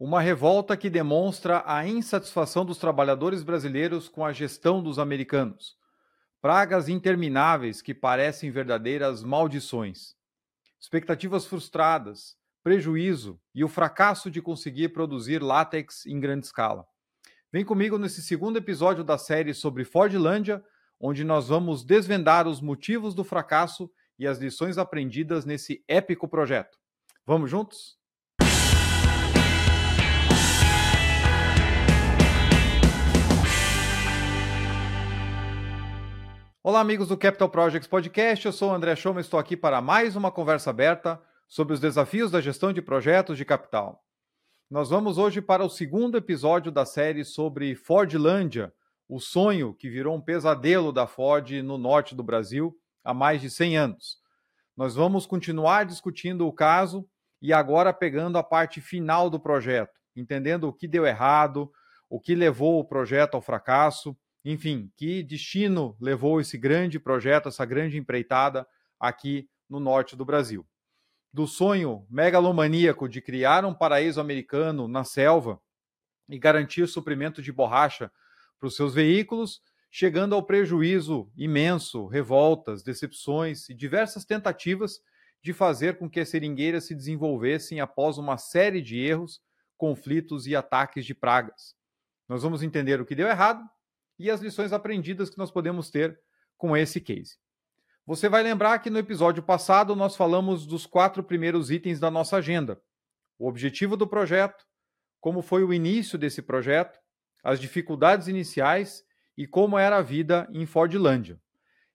Uma revolta que demonstra a insatisfação dos trabalhadores brasileiros com a gestão dos americanos. Pragas intermináveis que parecem verdadeiras maldições. Expectativas frustradas, prejuízo e o fracasso de conseguir produzir látex em grande escala. Vem comigo nesse segundo episódio da série sobre Fordlândia, onde nós vamos desvendar os motivos do fracasso e as lições aprendidas nesse épico projeto. Vamos juntos? Olá, amigos do Capital Projects Podcast. Eu sou o André Schoma e estou aqui para mais uma conversa aberta sobre os desafios da gestão de projetos de capital. Nós vamos hoje para o segundo episódio da série sobre Fordlândia, o sonho que virou um pesadelo da Ford no norte do Brasil há mais de 100 anos. Nós vamos continuar discutindo o caso e agora pegando a parte final do projeto, entendendo o que deu errado, o que levou o projeto ao fracasso enfim, que destino levou esse grande projeto, essa grande empreitada aqui no norte do Brasil? Do sonho megalomaníaco de criar um paraíso americano na selva e garantir suprimento de borracha para os seus veículos, chegando ao prejuízo imenso, revoltas, decepções e diversas tentativas de fazer com que as seringueiras se desenvolvessem após uma série de erros, conflitos e ataques de pragas. Nós vamos entender o que deu errado e as lições aprendidas que nós podemos ter com esse case. Você vai lembrar que no episódio passado nós falamos dos quatro primeiros itens da nossa agenda: o objetivo do projeto, como foi o início desse projeto, as dificuldades iniciais e como era a vida em Fordlândia.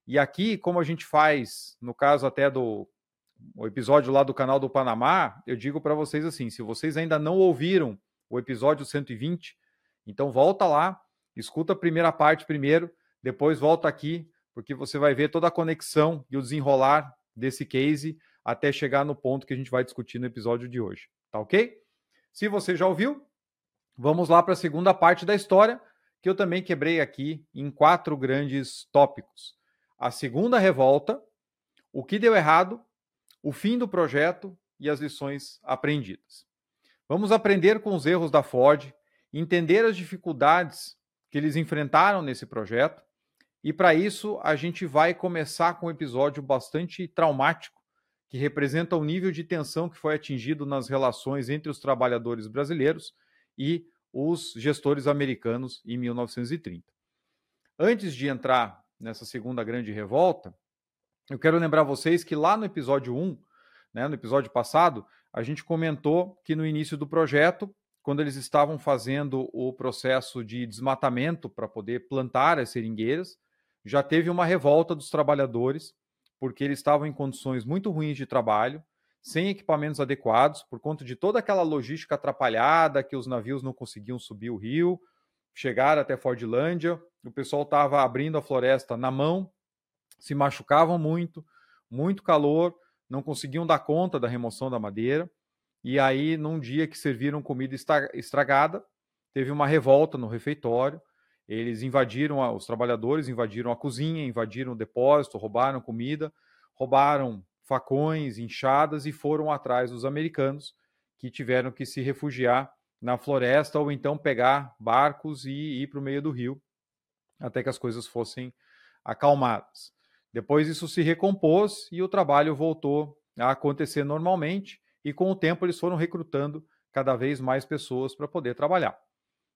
E aqui, como a gente faz, no caso até do episódio lá do canal do Panamá, eu digo para vocês assim: se vocês ainda não ouviram o episódio 120, então volta lá Escuta a primeira parte primeiro, depois volta aqui, porque você vai ver toda a conexão e o desenrolar desse case até chegar no ponto que a gente vai discutir no episódio de hoje. Tá ok? Se você já ouviu, vamos lá para a segunda parte da história, que eu também quebrei aqui em quatro grandes tópicos: a segunda revolta, o que deu errado, o fim do projeto e as lições aprendidas. Vamos aprender com os erros da Ford, entender as dificuldades que eles enfrentaram nesse projeto. E para isso, a gente vai começar com um episódio bastante traumático, que representa o nível de tensão que foi atingido nas relações entre os trabalhadores brasileiros e os gestores americanos em 1930. Antes de entrar nessa segunda grande revolta, eu quero lembrar vocês que lá no episódio 1, né, no episódio passado, a gente comentou que no início do projeto quando eles estavam fazendo o processo de desmatamento para poder plantar as seringueiras, já teve uma revolta dos trabalhadores, porque eles estavam em condições muito ruins de trabalho, sem equipamentos adequados, por conta de toda aquela logística atrapalhada, que os navios não conseguiam subir o rio, chegar até Fordlândia, o pessoal estava abrindo a floresta na mão, se machucavam muito, muito calor, não conseguiam dar conta da remoção da madeira. E aí, num dia que serviram comida estragada, teve uma revolta no refeitório. Eles invadiram, a, os trabalhadores invadiram a cozinha, invadiram o depósito, roubaram comida, roubaram facões, enxadas e foram atrás dos americanos que tiveram que se refugiar na floresta ou então pegar barcos e ir para o meio do rio até que as coisas fossem acalmadas. Depois isso se recompôs e o trabalho voltou a acontecer normalmente e com o tempo eles foram recrutando cada vez mais pessoas para poder trabalhar.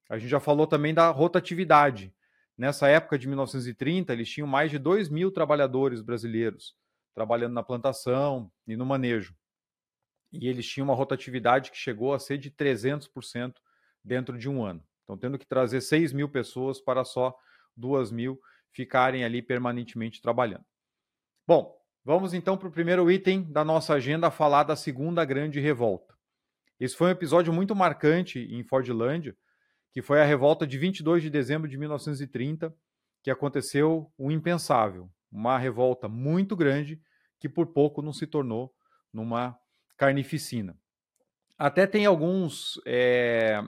A gente já falou também da rotatividade. Nessa época de 1930, eles tinham mais de 2 mil trabalhadores brasileiros trabalhando na plantação e no manejo. E eles tinham uma rotatividade que chegou a ser de 300% dentro de um ano. Então, tendo que trazer 6 mil pessoas para só 2 mil ficarem ali permanentemente trabalhando. Bom, Vamos então para o primeiro item da nossa agenda, falar da segunda grande revolta. Esse foi um episódio muito marcante em Fordlândia, que foi a revolta de 22 de dezembro de 1930, que aconteceu o impensável, uma revolta muito grande que por pouco não se tornou numa carnificina. Até tem alguns é,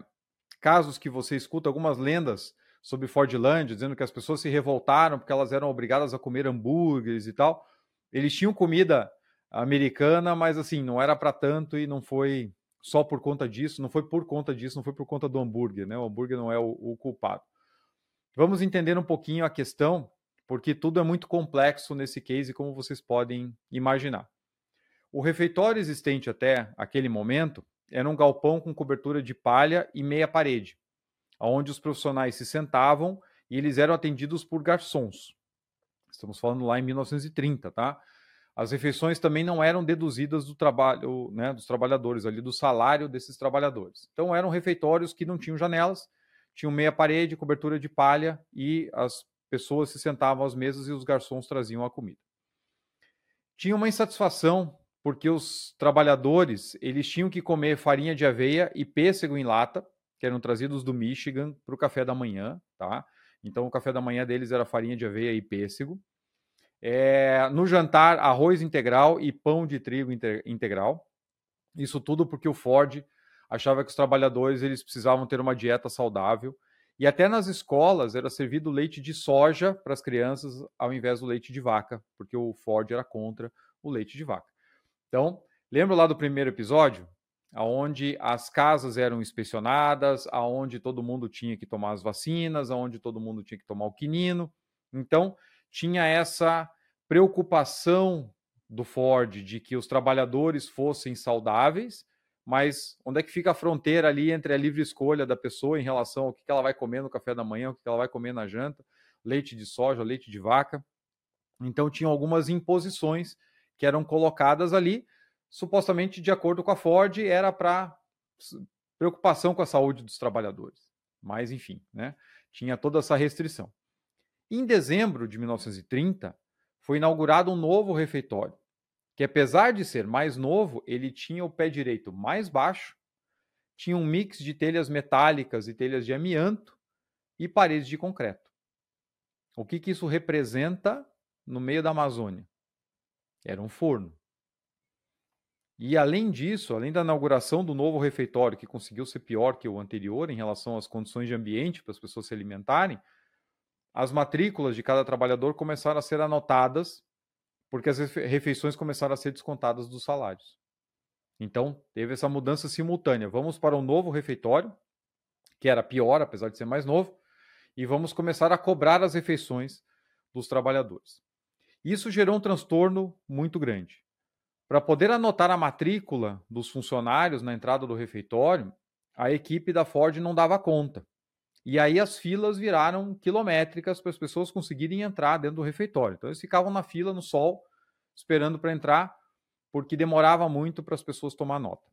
casos que você escuta, algumas lendas sobre Fordlândia, dizendo que as pessoas se revoltaram porque elas eram obrigadas a comer hambúrgueres e tal. Eles tinham comida americana, mas assim, não era para tanto e não foi só por conta disso, não foi por conta disso, não foi por conta do hambúrguer, né? O hambúrguer não é o, o culpado. Vamos entender um pouquinho a questão, porque tudo é muito complexo nesse case, como vocês podem imaginar. O refeitório existente até aquele momento era um galpão com cobertura de palha e meia parede, onde os profissionais se sentavam e eles eram atendidos por garçons. Estamos falando lá em 1930, tá? As refeições também não eram deduzidas do trabalho, né, dos trabalhadores ali, do salário desses trabalhadores. Então eram refeitórios que não tinham janelas, tinham meia parede, cobertura de palha e as pessoas se sentavam às mesas e os garçons traziam a comida. Tinha uma insatisfação porque os trabalhadores eles tinham que comer farinha de aveia e pêssego em lata, que eram trazidos do Michigan para o café da manhã, tá? Então o café da manhã deles era farinha de aveia e pêssego. É, no jantar, arroz integral e pão de trigo integral. Isso tudo porque o Ford achava que os trabalhadores eles precisavam ter uma dieta saudável. E até nas escolas era servido leite de soja para as crianças ao invés do leite de vaca, porque o Ford era contra o leite de vaca. Então, lembra lá do primeiro episódio? Aonde as casas eram inspecionadas, aonde todo mundo tinha que tomar as vacinas, aonde todo mundo tinha que tomar o quinino. Então, tinha essa preocupação do Ford de que os trabalhadores fossem saudáveis, mas onde é que fica a fronteira ali entre a livre escolha da pessoa em relação ao que ela vai comer no café da manhã, o que ela vai comer na janta, leite de soja, leite de vaca. Então tinham algumas imposições que eram colocadas ali, supostamente de acordo com a Ford, era para preocupação com a saúde dos trabalhadores. Mas enfim, né? Tinha toda essa restrição. Em dezembro de 1930, foi inaugurado um novo refeitório, que apesar de ser mais novo, ele tinha o pé direito mais baixo, tinha um mix de telhas metálicas e telhas de amianto e paredes de concreto. O que, que isso representa no meio da Amazônia? Era um forno. E além disso, além da inauguração do novo refeitório, que conseguiu ser pior que o anterior em relação às condições de ambiente para as pessoas se alimentarem, as matrículas de cada trabalhador começaram a ser anotadas, porque as refeições começaram a ser descontadas dos salários. Então, teve essa mudança simultânea. Vamos para um novo refeitório, que era pior, apesar de ser mais novo, e vamos começar a cobrar as refeições dos trabalhadores. Isso gerou um transtorno muito grande. Para poder anotar a matrícula dos funcionários na entrada do refeitório, a equipe da Ford não dava conta. E aí as filas viraram quilométricas para as pessoas conseguirem entrar dentro do refeitório. Então eles ficavam na fila no sol, esperando para entrar, porque demorava muito para as pessoas tomar nota.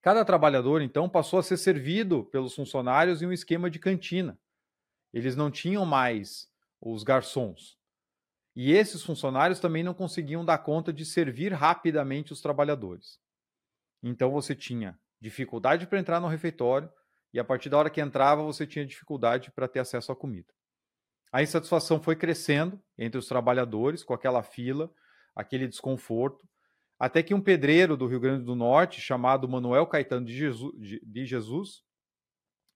Cada trabalhador, então, passou a ser servido pelos funcionários em um esquema de cantina. Eles não tinham mais os garçons. E esses funcionários também não conseguiam dar conta de servir rapidamente os trabalhadores. Então você tinha dificuldade para entrar no refeitório, e a partir da hora que entrava, você tinha dificuldade para ter acesso à comida. A insatisfação foi crescendo entre os trabalhadores, com aquela fila, aquele desconforto, até que um pedreiro do Rio Grande do Norte, chamado Manuel Caetano de Jesus, de Jesus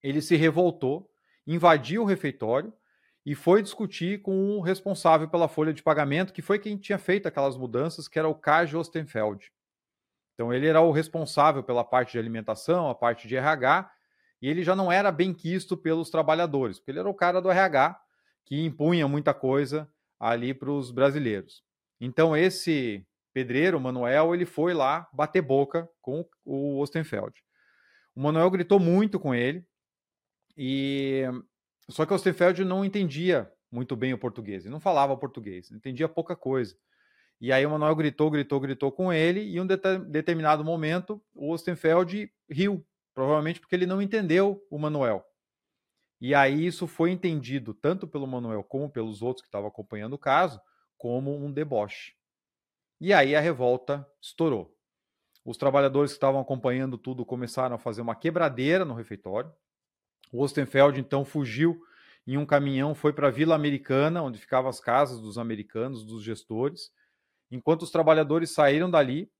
ele se revoltou, invadiu o refeitório e foi discutir com o responsável pela folha de pagamento, que foi quem tinha feito aquelas mudanças, que era o Kaj Ostenfeld. Então ele era o responsável pela parte de alimentação, a parte de RH, e ele já não era bem quisto pelos trabalhadores, porque ele era o cara do RH que impunha muita coisa ali para os brasileiros. Então esse pedreiro, Manuel, ele foi lá bater boca com o Ostenfeld. O Manuel gritou muito com ele, e só que o Ostenfeld não entendia muito bem o português, ele não falava português, entendia pouca coisa. E aí o Manuel gritou, gritou, gritou com ele, e em um determinado momento o Ostenfeld riu Provavelmente porque ele não entendeu o Manuel. E aí isso foi entendido tanto pelo Manuel como pelos outros que estavam acompanhando o caso como um deboche. E aí a revolta estourou. Os trabalhadores que estavam acompanhando tudo começaram a fazer uma quebradeira no refeitório. O Ostenfeld então fugiu em um caminhão, foi para a Vila Americana, onde ficavam as casas dos americanos, dos gestores. Enquanto os trabalhadores saíram dali,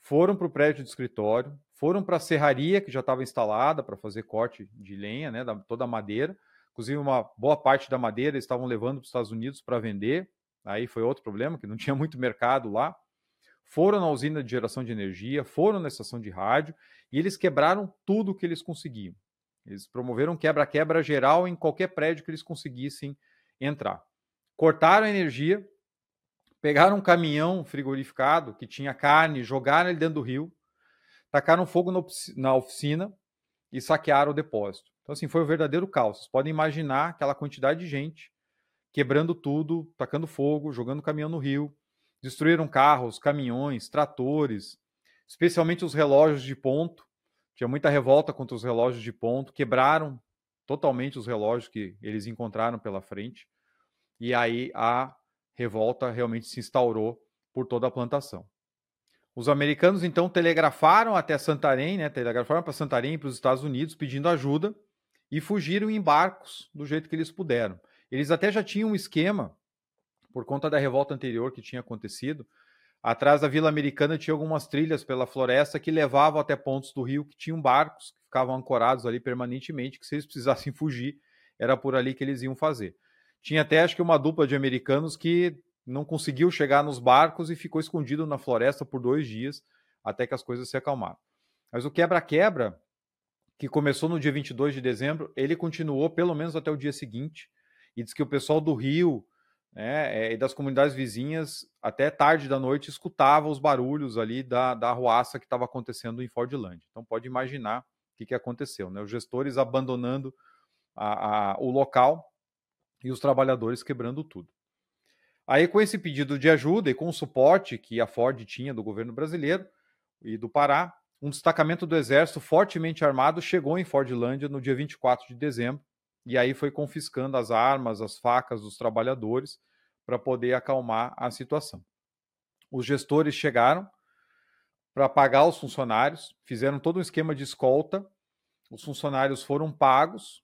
foram para o prédio do escritório, foram para a serraria que já estava instalada para fazer corte de lenha, né, da, toda a madeira. Inclusive, uma boa parte da madeira eles estavam levando para os Estados Unidos para vender. Aí foi outro problema, que não tinha muito mercado lá. Foram na usina de geração de energia, foram na estação de rádio e eles quebraram tudo que eles conseguiam. Eles promoveram quebra-quebra geral em qualquer prédio que eles conseguissem entrar. Cortaram a energia, pegaram um caminhão frigorificado que tinha carne, jogaram ele dentro do rio, tacaram fogo na oficina e saquearam o depósito. Então, assim, foi um verdadeiro caos. Vocês podem imaginar aquela quantidade de gente quebrando tudo, tacando fogo, jogando caminhão no rio. Destruíram carros, caminhões, tratores, especialmente os relógios de ponto. Tinha muita revolta contra os relógios de ponto. Quebraram totalmente os relógios que eles encontraram pela frente. E aí a revolta realmente se instaurou por toda a plantação. Os americanos então telegrafaram até Santarém, né, telegrafaram para Santarém e para os Estados Unidos pedindo ajuda e fugiram em barcos do jeito que eles puderam. Eles até já tinham um esquema, por conta da revolta anterior que tinha acontecido. Atrás da Vila Americana tinha algumas trilhas pela floresta que levavam até pontos do rio que tinham barcos que ficavam ancorados ali permanentemente, que se eles precisassem fugir, era por ali que eles iam fazer. Tinha até acho que uma dupla de americanos que não conseguiu chegar nos barcos e ficou escondido na floresta por dois dias até que as coisas se acalmaram. Mas o quebra-quebra, que começou no dia 22 de dezembro, ele continuou pelo menos até o dia seguinte e diz que o pessoal do Rio né, e das comunidades vizinhas, até tarde da noite, escutava os barulhos ali da, da arruaça que estava acontecendo em Fordland. Então pode imaginar o que, que aconteceu. Né? Os gestores abandonando a, a, o local e os trabalhadores quebrando tudo. Aí, com esse pedido de ajuda e com o suporte que a Ford tinha do governo brasileiro e do Pará, um destacamento do exército fortemente armado chegou em Fordlândia no dia 24 de dezembro e aí foi confiscando as armas, as facas dos trabalhadores para poder acalmar a situação. Os gestores chegaram para pagar os funcionários, fizeram todo um esquema de escolta. Os funcionários foram pagos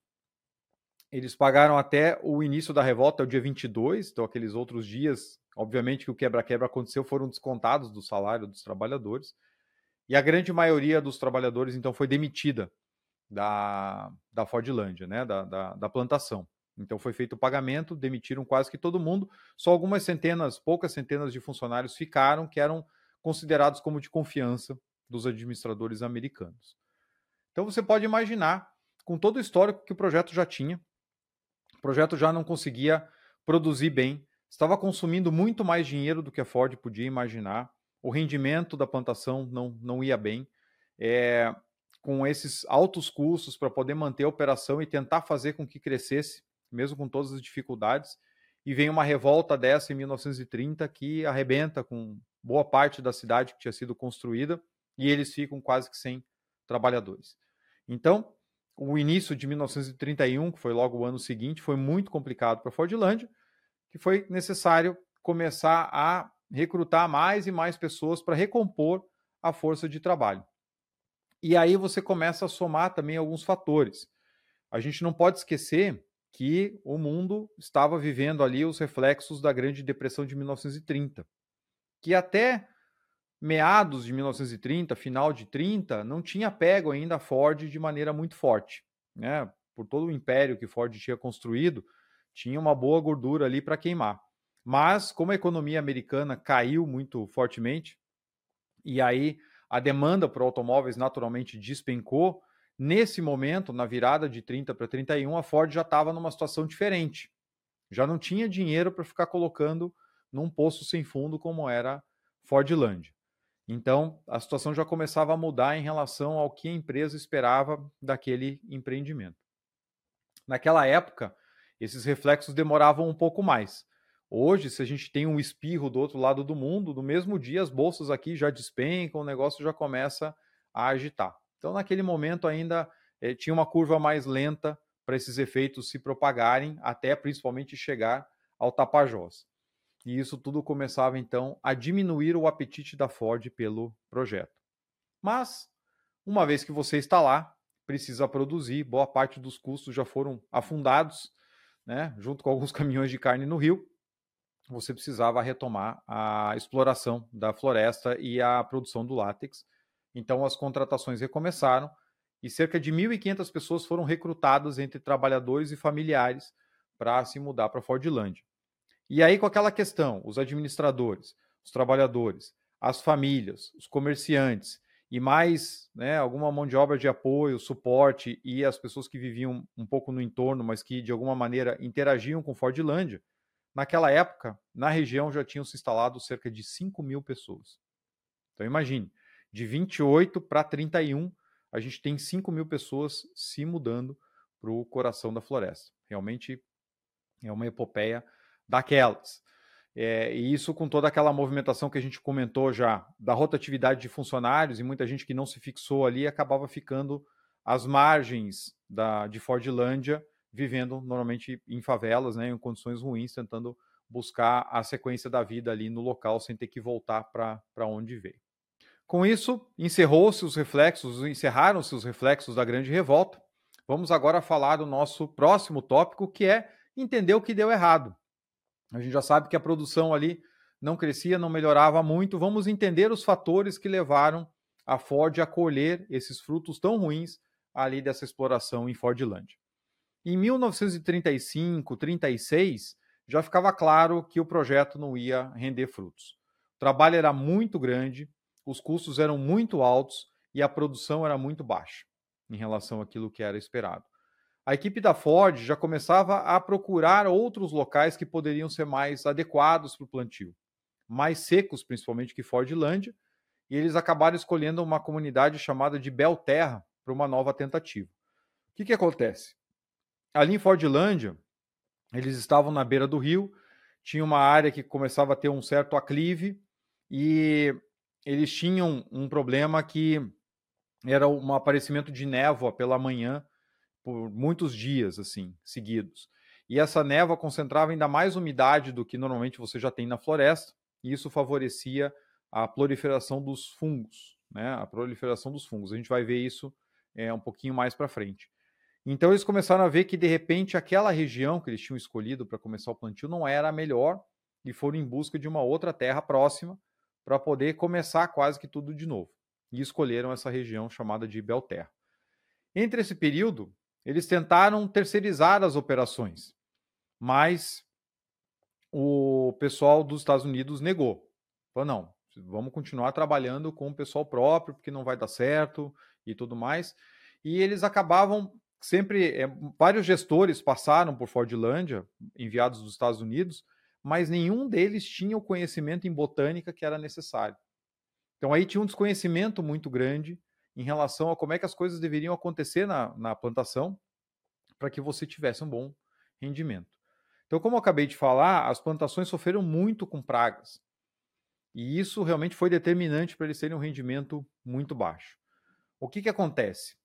eles pagaram até o início da revolta, o dia 22, então aqueles outros dias, obviamente que o quebra-quebra aconteceu, foram descontados do salário dos trabalhadores. E a grande maioria dos trabalhadores, então, foi demitida da, da Fordlândia, né, da, da, da plantação. Então foi feito o pagamento, demitiram quase que todo mundo, só algumas centenas, poucas centenas de funcionários ficaram que eram considerados como de confiança dos administradores americanos. Então você pode imaginar, com todo o histórico que o projeto já tinha, projeto já não conseguia produzir bem, estava consumindo muito mais dinheiro do que a Ford podia imaginar, o rendimento da plantação não, não ia bem. É, com esses altos custos para poder manter a operação e tentar fazer com que crescesse, mesmo com todas as dificuldades. E vem uma revolta dessa em 1930 que arrebenta com boa parte da cidade que tinha sido construída e eles ficam quase que sem trabalhadores. Então, o início de 1931, que foi logo o ano seguinte, foi muito complicado para a Fordlândia, que foi necessário começar a recrutar mais e mais pessoas para recompor a força de trabalho. E aí você começa a somar também alguns fatores. A gente não pode esquecer que o mundo estava vivendo ali os reflexos da Grande Depressão de 1930, que até meados de 1930, final de 30, não tinha pego ainda a Ford de maneira muito forte. Né? Por todo o império que Ford tinha construído, tinha uma boa gordura ali para queimar. Mas, como a economia americana caiu muito fortemente, e aí a demanda por automóveis naturalmente despencou, nesse momento, na virada de 30 para 31, a Ford já estava numa situação diferente. Já não tinha dinheiro para ficar colocando num poço sem fundo como era Fordland. Então, a situação já começava a mudar em relação ao que a empresa esperava daquele empreendimento. Naquela época, esses reflexos demoravam um pouco mais. Hoje, se a gente tem um espirro do outro lado do mundo, no mesmo dia as bolsas aqui já despencam, o negócio já começa a agitar. Então, naquele momento ainda eh, tinha uma curva mais lenta para esses efeitos se propagarem, até principalmente chegar ao Tapajós e isso tudo começava então a diminuir o apetite da Ford pelo projeto. Mas, uma vez que você está lá, precisa produzir, boa parte dos custos já foram afundados, né, junto com alguns caminhões de carne no rio, você precisava retomar a exploração da floresta e a produção do látex. Então as contratações recomeçaram e cerca de 1.500 pessoas foram recrutadas entre trabalhadores e familiares para se mudar para Fordlândia. E aí, com aquela questão, os administradores, os trabalhadores, as famílias, os comerciantes e mais né, alguma mão de obra de apoio, suporte e as pessoas que viviam um pouco no entorno, mas que de alguma maneira interagiam com Fordlândia, naquela época, na região já tinham se instalado cerca de 5 mil pessoas. Então imagine, de 28 para 31, a gente tem 5 mil pessoas se mudando para o coração da floresta. Realmente é uma epopeia daquelas. É, e isso com toda aquela movimentação que a gente comentou já, da rotatividade de funcionários, e muita gente que não se fixou ali acabava ficando às margens da, de Fordlândia, vivendo normalmente em favelas, né, em condições ruins, tentando buscar a sequência da vida ali no local sem ter que voltar para onde veio. Com isso, encerrou-se os reflexos, encerraram-se os reflexos da grande revolta. Vamos agora falar do nosso próximo tópico, que é entender o que deu errado. A gente já sabe que a produção ali não crescia, não melhorava muito. Vamos entender os fatores que levaram a Ford a colher esses frutos tão ruins ali dessa exploração em Fordland. Em 1935, 36, já ficava claro que o projeto não ia render frutos. O trabalho era muito grande, os custos eram muito altos e a produção era muito baixa em relação àquilo que era esperado a equipe da Ford já começava a procurar outros locais que poderiam ser mais adequados para o plantio, mais secos principalmente que Fordlândia, e eles acabaram escolhendo uma comunidade chamada de Belterra para uma nova tentativa. O que, que acontece? Ali em Fordlândia, eles estavam na beira do rio, tinha uma área que começava a ter um certo aclive e eles tinham um problema que era um aparecimento de névoa pela manhã por muitos dias assim seguidos. E essa névoa concentrava ainda mais umidade do que normalmente você já tem na floresta, e isso favorecia a proliferação dos fungos, né? A proliferação dos fungos. A gente vai ver isso é, um pouquinho mais para frente. Então eles começaram a ver que de repente aquela região que eles tinham escolhido para começar o plantio não era a melhor e foram em busca de uma outra terra próxima para poder começar quase que tudo de novo. E escolheram essa região chamada de Belterra. Entre esse período, eles tentaram terceirizar as operações, mas o pessoal dos Estados Unidos negou. Falou, não, vamos continuar trabalhando com o pessoal próprio, porque não vai dar certo e tudo mais. E eles acabavam sempre. É, vários gestores passaram por Fordlândia, enviados dos Estados Unidos, mas nenhum deles tinha o conhecimento em botânica que era necessário. Então aí tinha um desconhecimento muito grande em relação a como é que as coisas deveriam acontecer na, na plantação para que você tivesse um bom rendimento. Então, como eu acabei de falar, as plantações sofreram muito com pragas. E isso realmente foi determinante para eles terem um rendimento muito baixo. O que, que acontece?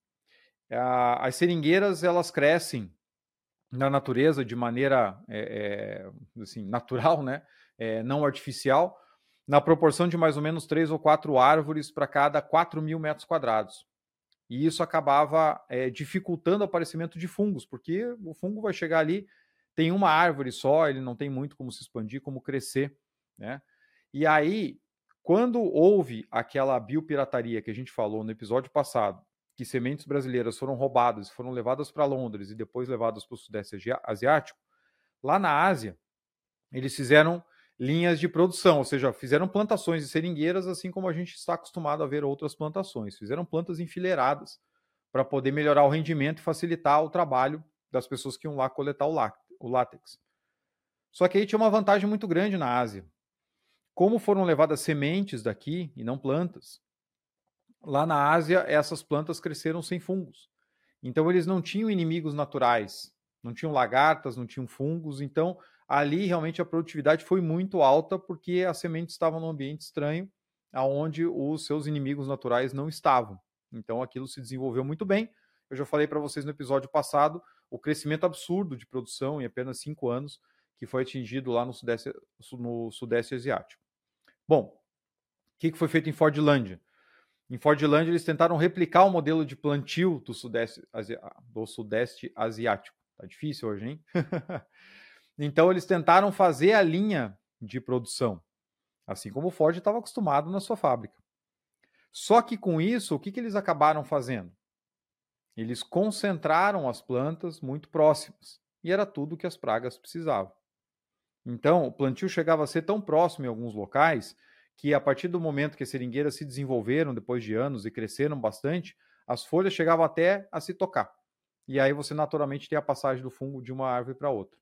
As seringueiras elas crescem na natureza de maneira é, é, assim, natural, né? É, não artificial, na proporção de mais ou menos três ou quatro árvores para cada 4 mil metros quadrados. E isso acabava é, dificultando o aparecimento de fungos, porque o fungo vai chegar ali, tem uma árvore só, ele não tem muito como se expandir, como crescer. Né? E aí, quando houve aquela biopirataria que a gente falou no episódio passado, que sementes brasileiras foram roubadas, foram levadas para Londres e depois levadas para o Sudeste Asiático, lá na Ásia, eles fizeram linhas de produção, ou seja, fizeram plantações de seringueiras, assim como a gente está acostumado a ver outras plantações. Fizeram plantas enfileiradas para poder melhorar o rendimento e facilitar o trabalho das pessoas que iam lá coletar o látex. Só que aí tinha uma vantagem muito grande na Ásia. Como foram levadas sementes daqui e não plantas, lá na Ásia essas plantas cresceram sem fungos. Então eles não tinham inimigos naturais, não tinham lagartas, não tinham fungos, então ali realmente a produtividade foi muito alta porque as sementes estavam num ambiente estranho, aonde os seus inimigos naturais não estavam. Então aquilo se desenvolveu muito bem. Eu já falei para vocês no episódio passado o crescimento absurdo de produção em apenas cinco anos que foi atingido lá no Sudeste, no sudeste Asiático. Bom, o que foi feito em Fordlândia? Em Fordlândia, eles tentaram replicar o modelo de plantio do Sudeste, do sudeste Asiático. Tá difícil hoje, hein? Então eles tentaram fazer a linha de produção, assim como o Ford estava acostumado na sua fábrica. Só que com isso, o que, que eles acabaram fazendo? Eles concentraram as plantas muito próximas e era tudo que as pragas precisavam. Então, o plantio chegava a ser tão próximo em alguns locais que a partir do momento que as seringueiras se desenvolveram depois de anos e cresceram bastante, as folhas chegavam até a se tocar. E aí você naturalmente tem a passagem do fungo de uma árvore para outra.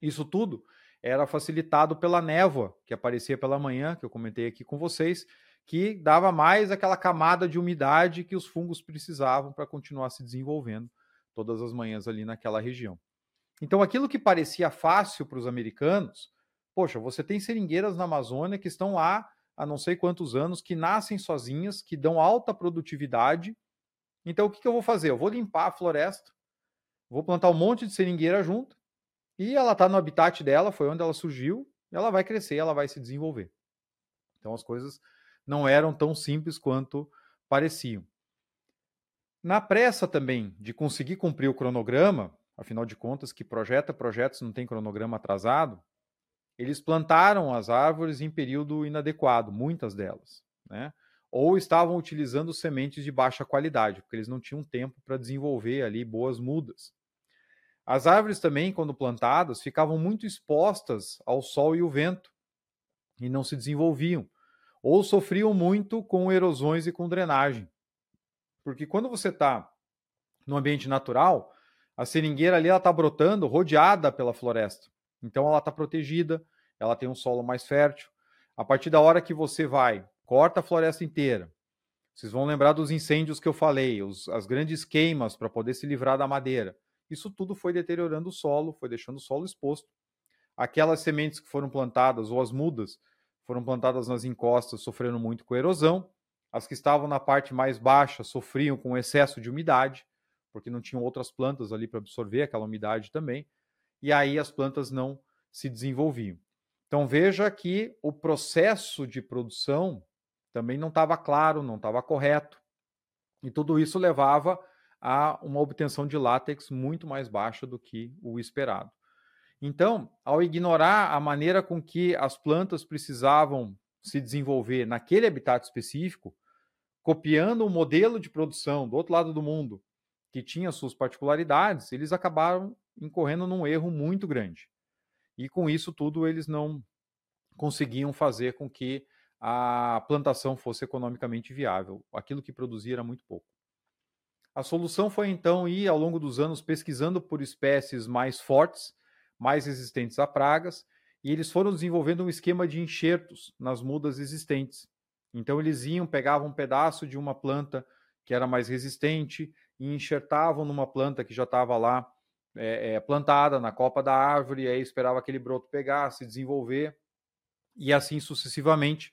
Isso tudo era facilitado pela névoa que aparecia pela manhã, que eu comentei aqui com vocês, que dava mais aquela camada de umidade que os fungos precisavam para continuar se desenvolvendo todas as manhãs ali naquela região. Então, aquilo que parecia fácil para os americanos, poxa, você tem seringueiras na Amazônia que estão lá há não sei quantos anos, que nascem sozinhas, que dão alta produtividade. Então, o que, que eu vou fazer? Eu vou limpar a floresta, vou plantar um monte de seringueira junto, e ela está no habitat dela, foi onde ela surgiu, ela vai crescer, ela vai se desenvolver. Então, as coisas não eram tão simples quanto pareciam. Na pressa também de conseguir cumprir o cronograma, afinal de contas, que projeta projetos não tem cronograma atrasado, eles plantaram as árvores em período inadequado, muitas delas, né? Ou estavam utilizando sementes de baixa qualidade, porque eles não tinham tempo para desenvolver ali boas mudas. As árvores também, quando plantadas, ficavam muito expostas ao sol e o vento e não se desenvolviam, ou sofriam muito com erosões e com drenagem. Porque quando você está no ambiente natural, a seringueira ali está brotando rodeada pela floresta. Então ela está protegida, ela tem um solo mais fértil. A partir da hora que você vai, corta a floresta inteira, vocês vão lembrar dos incêndios que eu falei, os, as grandes queimas para poder se livrar da madeira. Isso tudo foi deteriorando o solo, foi deixando o solo exposto. Aquelas sementes que foram plantadas, ou as mudas, foram plantadas nas encostas, sofrendo muito com erosão. As que estavam na parte mais baixa sofriam com excesso de umidade, porque não tinham outras plantas ali para absorver aquela umidade também, e aí as plantas não se desenvolviam. Então veja que o processo de produção também não estava claro, não estava correto, e tudo isso levava a uma obtenção de látex muito mais baixa do que o esperado. Então, ao ignorar a maneira com que as plantas precisavam se desenvolver naquele habitat específico, copiando um modelo de produção do outro lado do mundo que tinha suas particularidades, eles acabaram incorrendo num erro muito grande. E com isso tudo eles não conseguiam fazer com que a plantação fosse economicamente viável. Aquilo que produzia era muito pouco. A solução foi então ir ao longo dos anos pesquisando por espécies mais fortes, mais resistentes a pragas, e eles foram desenvolvendo um esquema de enxertos nas mudas existentes. Então eles iam, pegavam um pedaço de uma planta que era mais resistente e enxertavam numa planta que já estava lá é, é, plantada na copa da árvore, e aí esperava aquele broto pegar, se desenvolver, e assim sucessivamente.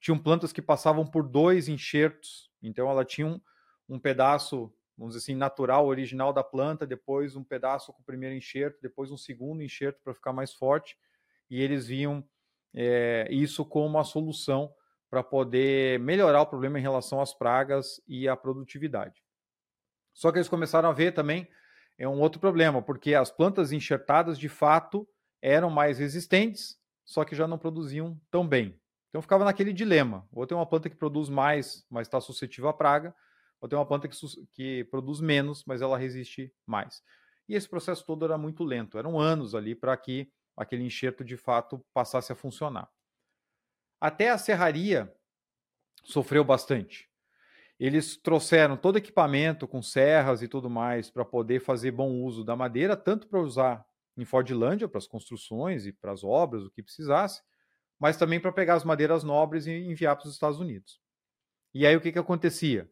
Tinham plantas que passavam por dois enxertos, então ela tinha um, um pedaço, vamos dizer assim, natural, original da planta, depois um pedaço com o primeiro enxerto, depois um segundo enxerto para ficar mais forte, e eles viam é, isso como a solução para poder melhorar o problema em relação às pragas e à produtividade. Só que eles começaram a ver também é um outro problema, porque as plantas enxertadas de fato eram mais resistentes, só que já não produziam tão bem. Então ficava naquele dilema: ou tem uma planta que produz mais, mas está suscetível à praga, ou tem uma planta que, que produz menos, mas ela resiste mais. E esse processo todo era muito lento, eram anos ali para que aquele enxerto de fato passasse a funcionar. Até a serraria sofreu bastante. Eles trouxeram todo equipamento com serras e tudo mais para poder fazer bom uso da madeira, tanto para usar em Fordlândia, para as construções e para as obras, o que precisasse, mas também para pegar as madeiras nobres e enviar para os Estados Unidos. E aí o que, que acontecia?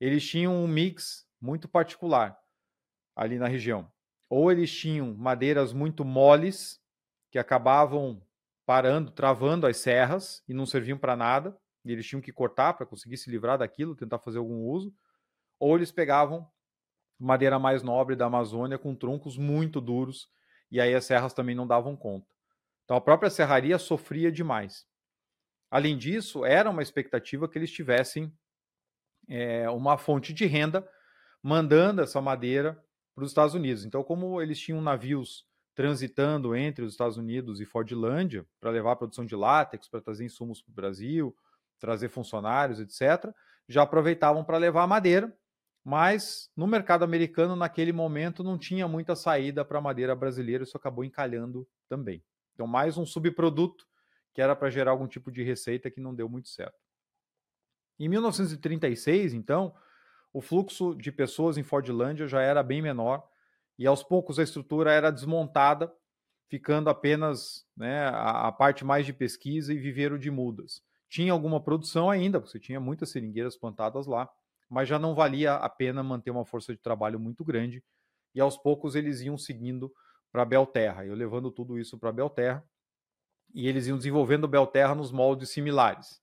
Eles tinham um mix muito particular ali na região. Ou eles tinham madeiras muito moles, que acabavam parando, travando as serras e não serviam para nada, e eles tinham que cortar para conseguir se livrar daquilo, tentar fazer algum uso, ou eles pegavam madeira mais nobre da Amazônia com troncos muito duros, e aí as serras também não davam conta. Então a própria serraria sofria demais. Além disso, era uma expectativa que eles tivessem é, uma fonte de renda mandando essa madeira para os Estados Unidos. Então, como eles tinham navios transitando entre os Estados Unidos e Fordlândia para levar a produção de látex, para trazer insumos para o Brasil, trazer funcionários, etc., já aproveitavam para levar a madeira, mas no mercado americano, naquele momento, não tinha muita saída para a madeira brasileira, isso acabou encalhando também. Então, mais um subproduto que era para gerar algum tipo de receita que não deu muito certo. Em 1936, então, o fluxo de pessoas em Fordlândia já era bem menor e aos poucos a estrutura era desmontada, ficando apenas né, a, a parte mais de pesquisa e viveiro de mudas. Tinha alguma produção ainda, você tinha muitas seringueiras plantadas lá, mas já não valia a pena manter uma força de trabalho muito grande e aos poucos eles iam seguindo para Belterra, eu levando tudo isso para Belterra e eles iam desenvolvendo Belterra nos moldes similares.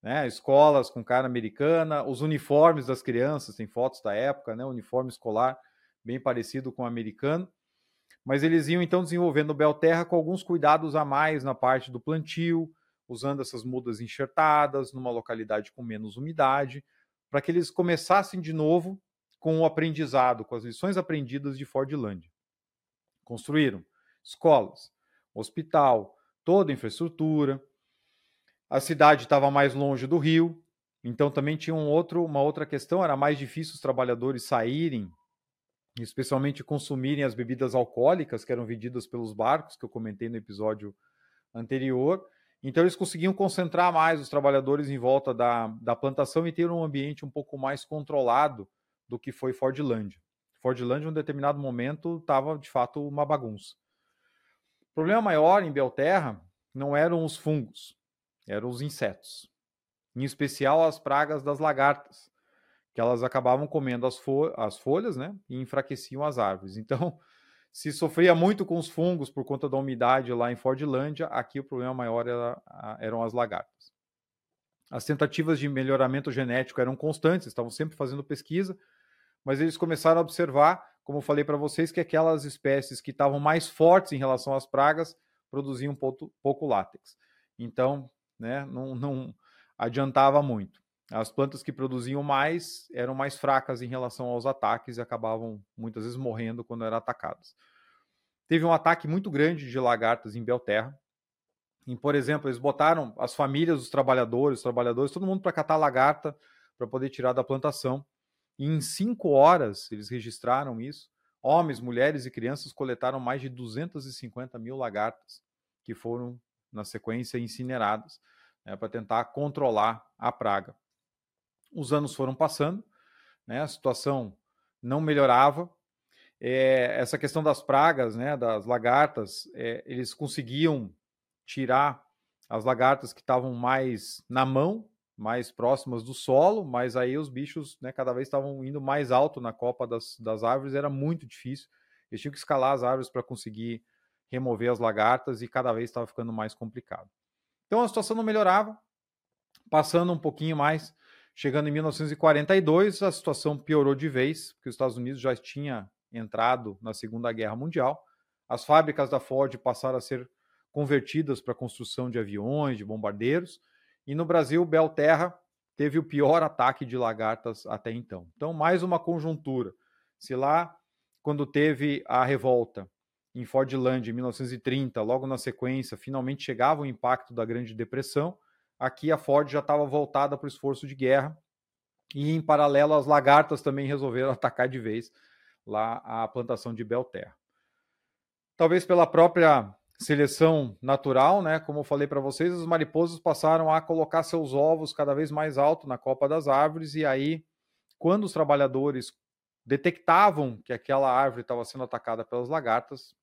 Né? Escolas com cara americana, os uniformes das crianças, tem fotos da época, né? uniforme escolar bem parecido com o americano. Mas eles iam então desenvolvendo Belterra com alguns cuidados a mais na parte do plantio, usando essas mudas enxertadas numa localidade com menos umidade, para que eles começassem de novo com o aprendizado, com as lições aprendidas de Fordland. Construíram escolas, hospital, toda a infraestrutura. A cidade estava mais longe do rio, então também tinha um outro, uma outra questão, era mais difícil os trabalhadores saírem, especialmente consumirem as bebidas alcoólicas que eram vendidas pelos barcos, que eu comentei no episódio anterior. Então eles conseguiam concentrar mais os trabalhadores em volta da, da plantação e ter um ambiente um pouco mais controlado do que foi Fordland. Fordland, em um determinado momento, estava de fato uma bagunça. O problema maior em Belterra não eram os fungos, eram os insetos. Em especial as pragas das lagartas, que elas acabavam comendo as, fo as folhas né, e enfraqueciam as árvores. Então, se sofria muito com os fungos por conta da umidade lá em Fordlândia, aqui o problema maior era, eram as lagartas. As tentativas de melhoramento genético eram constantes, estavam sempre fazendo pesquisa, mas eles começaram a observar como eu falei para vocês, que aquelas espécies que estavam mais fortes em relação às pragas produziam pouco, pouco látex. Então, né, não, não adiantava muito. As plantas que produziam mais eram mais fracas em relação aos ataques e acabavam muitas vezes morrendo quando eram atacadas. Teve um ataque muito grande de lagartas em Belterra. Por exemplo, eles botaram as famílias, os trabalhadores, os trabalhadores, todo mundo para catar lagarta para poder tirar da plantação. E em cinco horas, eles registraram isso, homens, mulheres e crianças coletaram mais de 250 mil lagartas, que foram, na sequência, incineradas, né, para tentar controlar a praga. Os anos foram passando, né, a situação não melhorava. É, essa questão das pragas, né, das lagartas, é, eles conseguiam tirar as lagartas que estavam mais na mão mais próximas do solo, mas aí os bichos né, cada vez estavam indo mais alto na copa das, das árvores, era muito difícil. Eles tinham que escalar as árvores para conseguir remover as lagartas e cada vez estava ficando mais complicado. Então a situação não melhorava, passando um pouquinho mais, chegando em 1942, a situação piorou de vez, porque os Estados Unidos já tinha entrado na Segunda Guerra Mundial. As fábricas da Ford passaram a ser convertidas para construção de aviões, de bombardeiros, e no Brasil, Belterra teve o pior ataque de lagartas até então. Então, mais uma conjuntura. Se lá, quando teve a revolta em Fordland em 1930, logo na sequência, finalmente chegava o impacto da Grande Depressão, aqui a Ford já estava voltada para o esforço de guerra e, em paralelo, as lagartas também resolveram atacar de vez lá a plantação de Belterra. Talvez pela própria seleção natural, né? Como eu falei para vocês, as mariposas passaram a colocar seus ovos cada vez mais alto na copa das árvores e aí, quando os trabalhadores detectavam que aquela árvore estava sendo atacada pelas lagartas,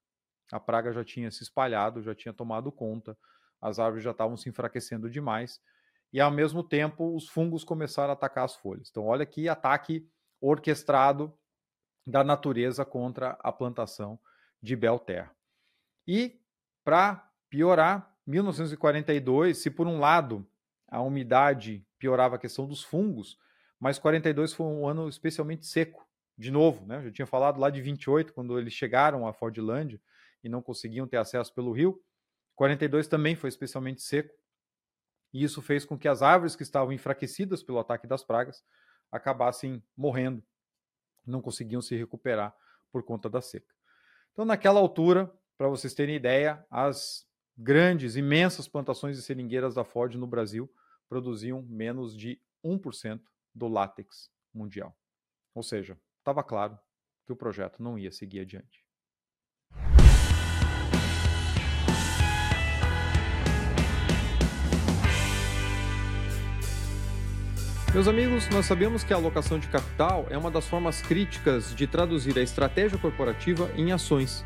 a praga já tinha se espalhado, já tinha tomado conta, as árvores já estavam se enfraquecendo demais e ao mesmo tempo os fungos começaram a atacar as folhas. Então, olha que ataque orquestrado da natureza contra a plantação de Belterra. E para piorar, 1942, se por um lado a umidade piorava a questão dos fungos, mas 42 foi um ano especialmente seco. De novo, né? Eu já tinha falado lá de 28, quando eles chegaram a Fordlândia e não conseguiam ter acesso pelo rio. 42 também foi especialmente seco. E isso fez com que as árvores que estavam enfraquecidas pelo ataque das pragas acabassem morrendo, não conseguiam se recuperar por conta da seca. Então, naquela altura, para vocês terem ideia, as grandes, imensas plantações de seringueiras da Ford no Brasil produziam menos de 1% do látex mundial. Ou seja, estava claro que o projeto não ia seguir adiante. – Meus amigos, nós sabemos que a alocação de capital é uma das formas críticas de traduzir a estratégia corporativa em ações.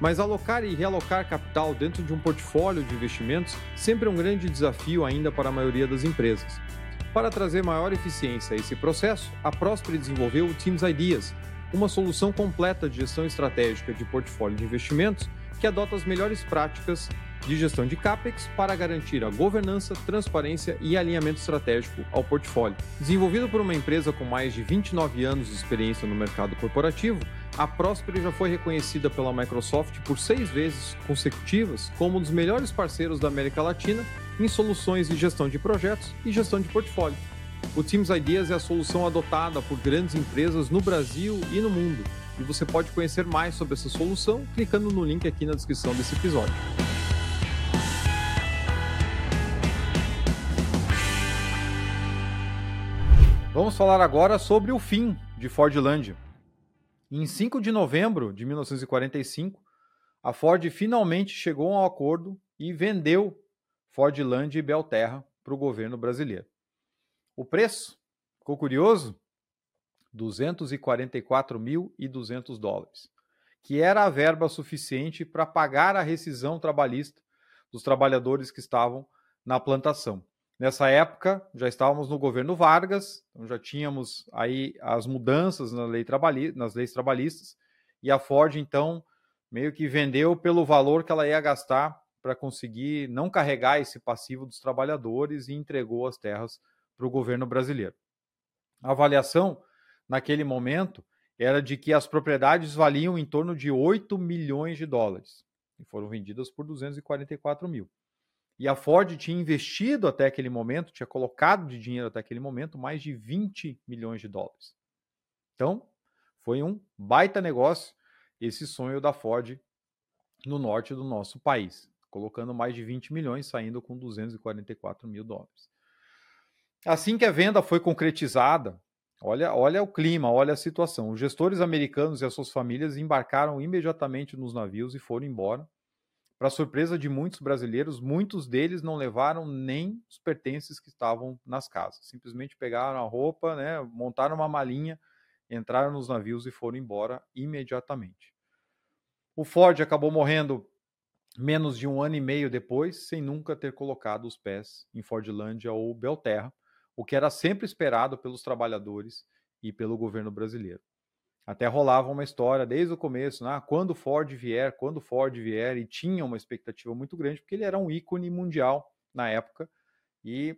Mas alocar e realocar capital dentro de um portfólio de investimentos sempre é um grande desafio ainda para a maioria das empresas. Para trazer maior eficiência a esse processo, a Prosper desenvolveu o Teams Ideas, uma solução completa de gestão estratégica de portfólio de investimentos que adota as melhores práticas de gestão de CAPEX para garantir a governança, transparência e alinhamento estratégico ao portfólio. Desenvolvido por uma empresa com mais de 29 anos de experiência no mercado corporativo, a Prosper já foi reconhecida pela Microsoft por seis vezes consecutivas como um dos melhores parceiros da América Latina em soluções de gestão de projetos e gestão de portfólio. O Teams Ideas é a solução adotada por grandes empresas no Brasil e no mundo, e você pode conhecer mais sobre essa solução clicando no link aqui na descrição desse episódio. Vamos falar agora sobre o fim de Fordlândia. Em 5 de novembro de 1945, a Ford finalmente chegou a um acordo e vendeu Fordlândia e Belterra para o governo brasileiro. O preço, ficou curioso? 244.200 dólares, que era a verba suficiente para pagar a rescisão trabalhista dos trabalhadores que estavam na plantação. Nessa época, já estávamos no governo Vargas, então já tínhamos aí as mudanças na lei trabalhi nas leis trabalhistas, e a Ford, então, meio que vendeu pelo valor que ela ia gastar para conseguir não carregar esse passivo dos trabalhadores e entregou as terras para o governo brasileiro. A avaliação, naquele momento, era de que as propriedades valiam em torno de 8 milhões de dólares e foram vendidas por 244 mil. E a Ford tinha investido até aquele momento, tinha colocado de dinheiro até aquele momento mais de 20 milhões de dólares. Então, foi um baita negócio esse sonho da Ford no norte do nosso país, colocando mais de 20 milhões, saindo com 244 mil dólares. Assim que a venda foi concretizada, olha, olha o clima, olha a situação. Os gestores americanos e as suas famílias embarcaram imediatamente nos navios e foram embora para surpresa de muitos brasileiros, muitos deles não levaram nem os pertences que estavam nas casas. Simplesmente pegaram a roupa, né, montaram uma malinha, entraram nos navios e foram embora imediatamente. O Ford acabou morrendo menos de um ano e meio depois, sem nunca ter colocado os pés em Fordlândia ou Belterra, o que era sempre esperado pelos trabalhadores e pelo governo brasileiro. Até rolava uma história desde o começo, né? quando Ford vier, quando Ford vier, e tinha uma expectativa muito grande, porque ele era um ícone mundial na época, e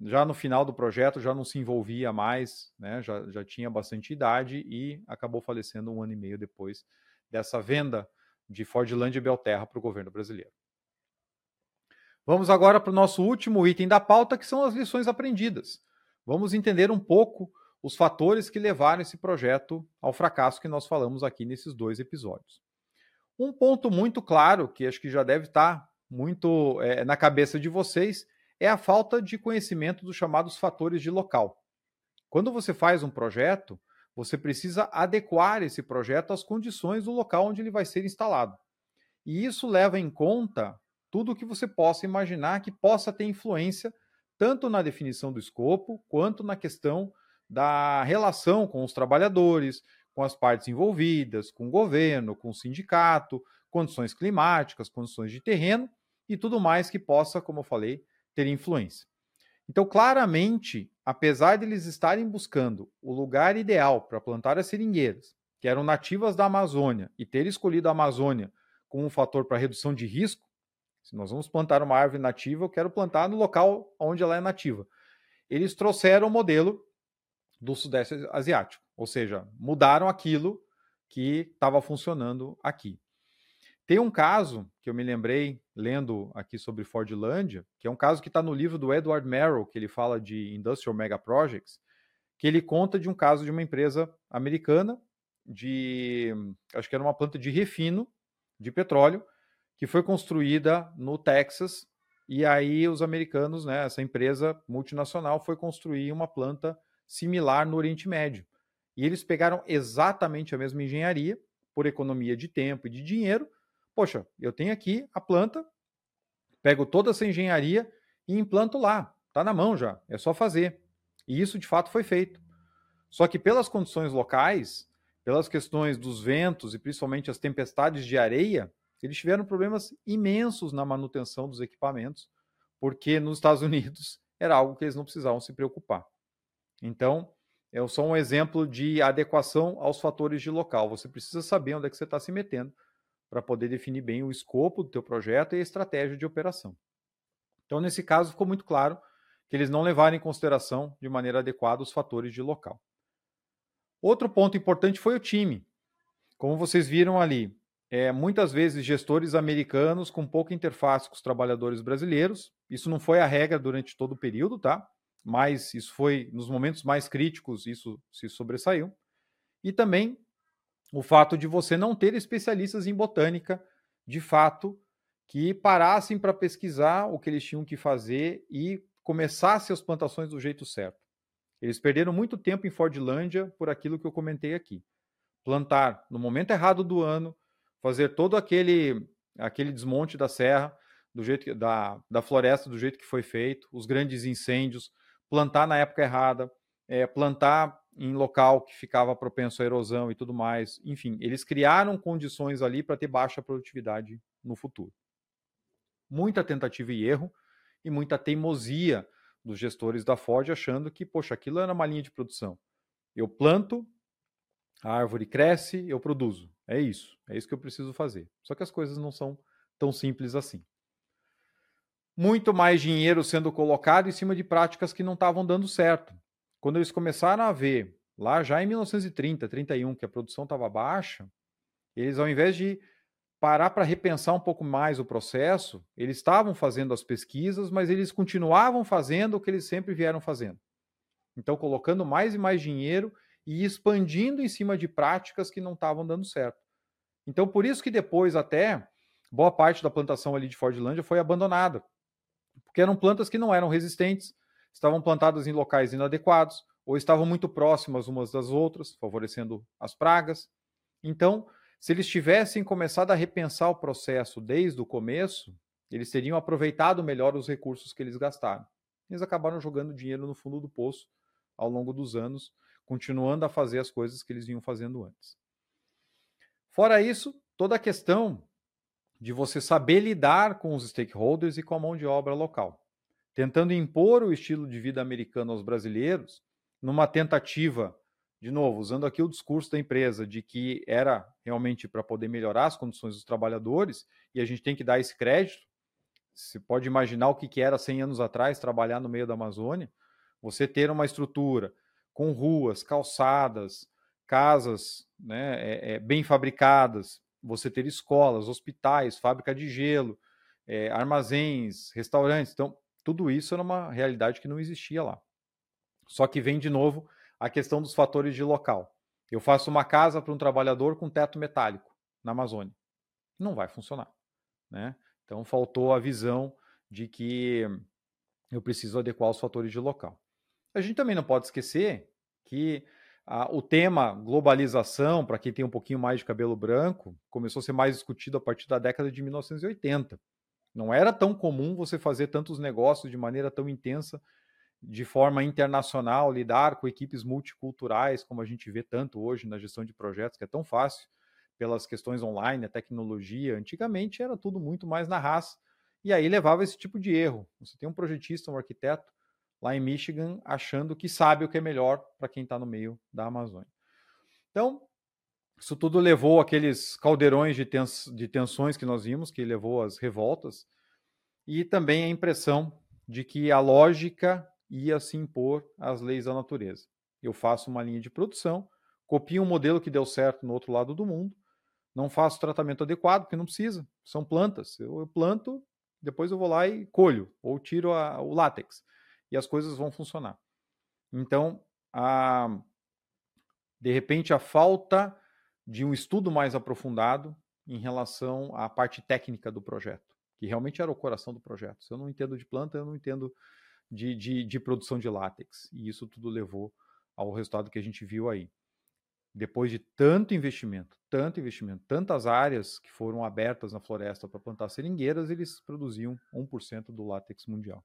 já no final do projeto já não se envolvia mais, né? já, já tinha bastante idade e acabou falecendo um ano e meio depois dessa venda de Fordland e Belterra para o governo brasileiro. Vamos agora para o nosso último item da pauta, que são as lições aprendidas. Vamos entender um pouco os fatores que levaram esse projeto ao fracasso que nós falamos aqui nesses dois episódios. Um ponto muito claro, que acho que já deve estar muito é, na cabeça de vocês, é a falta de conhecimento dos chamados fatores de local. Quando você faz um projeto, você precisa adequar esse projeto às condições do local onde ele vai ser instalado. E isso leva em conta tudo o que você possa imaginar que possa ter influência tanto na definição do escopo quanto na questão da relação com os trabalhadores, com as partes envolvidas, com o governo, com o sindicato, condições climáticas, condições de terreno e tudo mais que possa, como eu falei, ter influência. Então, claramente, apesar de eles estarem buscando o lugar ideal para plantar as seringueiras, que eram nativas da Amazônia, e ter escolhido a Amazônia como um fator para redução de risco, se nós vamos plantar uma árvore nativa, eu quero plantar no local onde ela é nativa. Eles trouxeram o modelo do Sudeste Asiático, ou seja, mudaram aquilo que estava funcionando aqui. Tem um caso que eu me lembrei lendo aqui sobre Fordlândia, que é um caso que está no livro do Edward Merrill, que ele fala de Industrial Mega Projects, que ele conta de um caso de uma empresa americana de, acho que era uma planta de refino de petróleo, que foi construída no Texas, e aí os americanos, né, essa empresa multinacional foi construir uma planta similar no Oriente Médio. E eles pegaram exatamente a mesma engenharia, por economia de tempo e de dinheiro. Poxa, eu tenho aqui a planta, pego toda essa engenharia e implanto lá. Está na mão já, é só fazer. E isso de fato foi feito. Só que pelas condições locais, pelas questões dos ventos e principalmente as tempestades de areia, eles tiveram problemas imensos na manutenção dos equipamentos, porque nos Estados Unidos era algo que eles não precisavam se preocupar. Então, é só um exemplo de adequação aos fatores de local. Você precisa saber onde é que você está se metendo para poder definir bem o escopo do teu projeto e a estratégia de operação. Então, nesse caso, ficou muito claro que eles não levaram em consideração de maneira adequada os fatores de local. Outro ponto importante foi o time. Como vocês viram ali, é, muitas vezes gestores americanos com pouca interface com os trabalhadores brasileiros. Isso não foi a regra durante todo o período, tá? Mas isso foi nos momentos mais críticos, isso se sobressaiu. E também o fato de você não ter especialistas em botânica, de fato, que parassem para pesquisar o que eles tinham que fazer e começassem as plantações do jeito certo. Eles perderam muito tempo em Fordlândia por aquilo que eu comentei aqui. Plantar no momento errado do ano, fazer todo aquele aquele desmonte da serra, do jeito que, da, da floresta do jeito que foi feito, os grandes incêndios, plantar na época errada, é, plantar em local que ficava propenso à erosão e tudo mais. Enfim, eles criaram condições ali para ter baixa produtividade no futuro. Muita tentativa e erro e muita teimosia dos gestores da Ford achando que, poxa, aquilo era uma linha de produção. Eu planto, a árvore cresce, eu produzo. É isso. É isso que eu preciso fazer. Só que as coisas não são tão simples assim. Muito mais dinheiro sendo colocado em cima de práticas que não estavam dando certo. Quando eles começaram a ver, lá já em 1930, 31, que a produção estava baixa, eles, ao invés de parar para repensar um pouco mais o processo, eles estavam fazendo as pesquisas, mas eles continuavam fazendo o que eles sempre vieram fazendo. Então, colocando mais e mais dinheiro e expandindo em cima de práticas que não estavam dando certo. Então, por isso que depois até boa parte da plantação ali de Fordlândia foi abandonada, porque eram plantas que não eram resistentes, estavam plantadas em locais inadequados ou estavam muito próximas umas das outras, favorecendo as pragas. Então, se eles tivessem começado a repensar o processo desde o começo, eles teriam aproveitado melhor os recursos que eles gastaram. Eles acabaram jogando dinheiro no fundo do poço ao longo dos anos, continuando a fazer as coisas que eles vinham fazendo antes. Fora isso, toda a questão de você saber lidar com os stakeholders e com a mão de obra local, tentando impor o estilo de vida americano aos brasileiros, numa tentativa de novo, usando aqui o discurso da empresa de que era realmente para poder melhorar as condições dos trabalhadores, e a gente tem que dar esse crédito. Você pode imaginar o que, era 100 anos atrás trabalhar no meio da Amazônia, você ter uma estrutura com ruas, calçadas, casas né, é, é, bem fabricadas, você ter escolas, hospitais, fábrica de gelo, é, armazéns, restaurantes. Então, tudo isso era uma realidade que não existia lá. Só que vem de novo a questão dos fatores de local. Eu faço uma casa para um trabalhador com teto metálico na Amazônia. Não vai funcionar. Né? Então faltou a visão de que eu preciso adequar os fatores de local. A gente também não pode esquecer que o tema globalização, para quem tem um pouquinho mais de cabelo branco, começou a ser mais discutido a partir da década de 1980. Não era tão comum você fazer tantos negócios de maneira tão intensa de forma internacional, lidar com equipes multiculturais, como a gente vê tanto hoje na gestão de projetos, que é tão fácil pelas questões online, a tecnologia. Antigamente era tudo muito mais na raça, e aí levava esse tipo de erro. Você tem um projetista, um arquiteto lá em Michigan, achando que sabe o que é melhor para quem está no meio da Amazônia. Então, isso tudo levou aqueles caldeirões de, tens de tensões que nós vimos, que levou às revoltas, e também a impressão de que a lógica ia se impor às leis da natureza. Eu faço uma linha de produção, copio um modelo que deu certo no outro lado do mundo, não faço tratamento adequado, porque não precisa, são plantas. Eu, planto, depois eu vou lá e colho, ou tiro a, o látex, e as coisas vão funcionar. Então, a, de repente, a falta de um estudo mais aprofundado em relação à parte técnica do projeto, que realmente era o coração do projeto. Se eu não entendo de planta, eu não entendo de, de, de produção de látex. E isso tudo levou ao resultado que a gente viu aí. Depois de tanto investimento, tanto investimento, tantas áreas que foram abertas na floresta para plantar seringueiras, eles produziam 1% do látex mundial.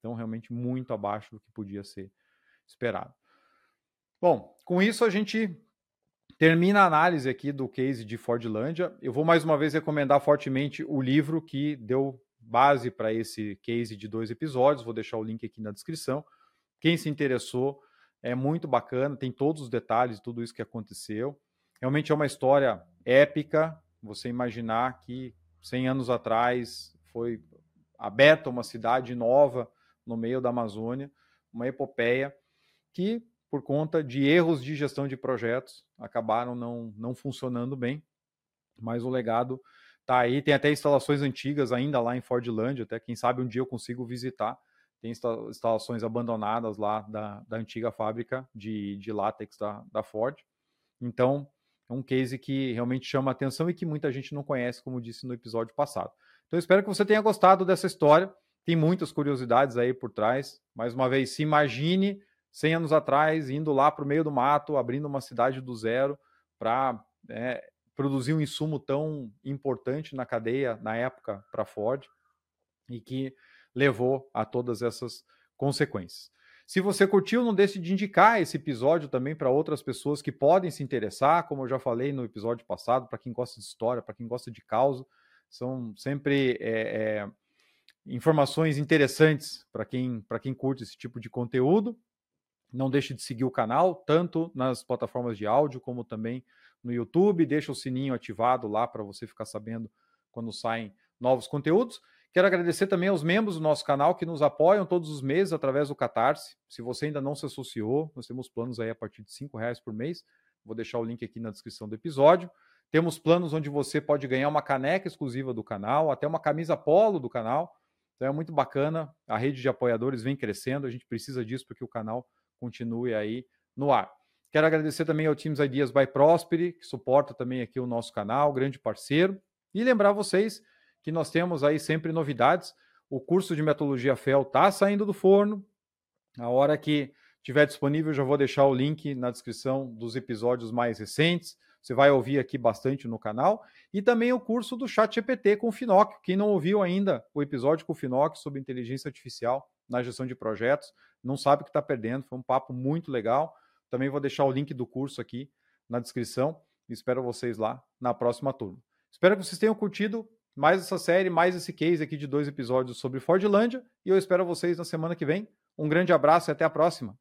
Então, realmente muito abaixo do que podia ser esperado. Bom, com isso a gente termina a análise aqui do case de Fordlândia. Eu vou mais uma vez recomendar fortemente o livro que deu base para esse case de dois episódios. Vou deixar o link aqui na descrição. Quem se interessou, é muito bacana, tem todos os detalhes de tudo isso que aconteceu. Realmente é uma história épica. Você imaginar que 100 anos atrás foi aberta uma cidade nova no meio da Amazônia, uma epopeia que, por conta de erros de gestão de projetos, acabaram não, não funcionando bem. Mas o legado está aí. Tem até instalações antigas ainda lá em Fordland, até quem sabe um dia eu consigo visitar. Tem instalações abandonadas lá da, da antiga fábrica de, de látex da, da Ford. Então, é um case que realmente chama atenção e que muita gente não conhece, como disse no episódio passado. Então, espero que você tenha gostado dessa história. Tem muitas curiosidades aí por trás. Mais uma vez, se imagine 100 anos atrás indo lá para o meio do mato, abrindo uma cidade do zero para é, produzir um insumo tão importante na cadeia na época para Ford e que levou a todas essas consequências. Se você curtiu, não deixe de indicar esse episódio também para outras pessoas que podem se interessar, como eu já falei no episódio passado, para quem gosta de história, para quem gosta de causa. São sempre é, é, informações interessantes para quem, quem curte esse tipo de conteúdo. Não deixe de seguir o canal, tanto nas plataformas de áudio como também no YouTube. Deixa o sininho ativado lá para você ficar sabendo quando saem novos conteúdos. Quero agradecer também aos membros do nosso canal que nos apoiam todos os meses através do Catarse. Se você ainda não se associou, nós temos planos aí a partir de R$ reais por mês. Vou deixar o link aqui na descrição do episódio. Temos planos onde você pode ganhar uma caneca exclusiva do canal, até uma camisa polo do canal. Então é muito bacana. A rede de apoiadores vem crescendo. A gente precisa disso para que o canal continue aí no ar. Quero agradecer também ao Teams Ideas by Prosperi, que suporta também aqui o nosso canal, grande parceiro. E lembrar vocês que nós temos aí sempre novidades. O curso de metodologia FEL está saindo do forno. A hora que tiver disponível, já vou deixar o link na descrição dos episódios mais recentes. Você vai ouvir aqui bastante no canal. E também o curso do Chat GPT com o Finóquio. Quem não ouviu ainda o episódio com o Finóquio sobre inteligência artificial na gestão de projetos, não sabe o que está perdendo. Foi um papo muito legal. Também vou deixar o link do curso aqui na descrição. Espero vocês lá na próxima turma. Espero que vocês tenham curtido mais essa série, mais esse case aqui de dois episódios sobre Fordlândia. E eu espero vocês na semana que vem. Um grande abraço e até a próxima.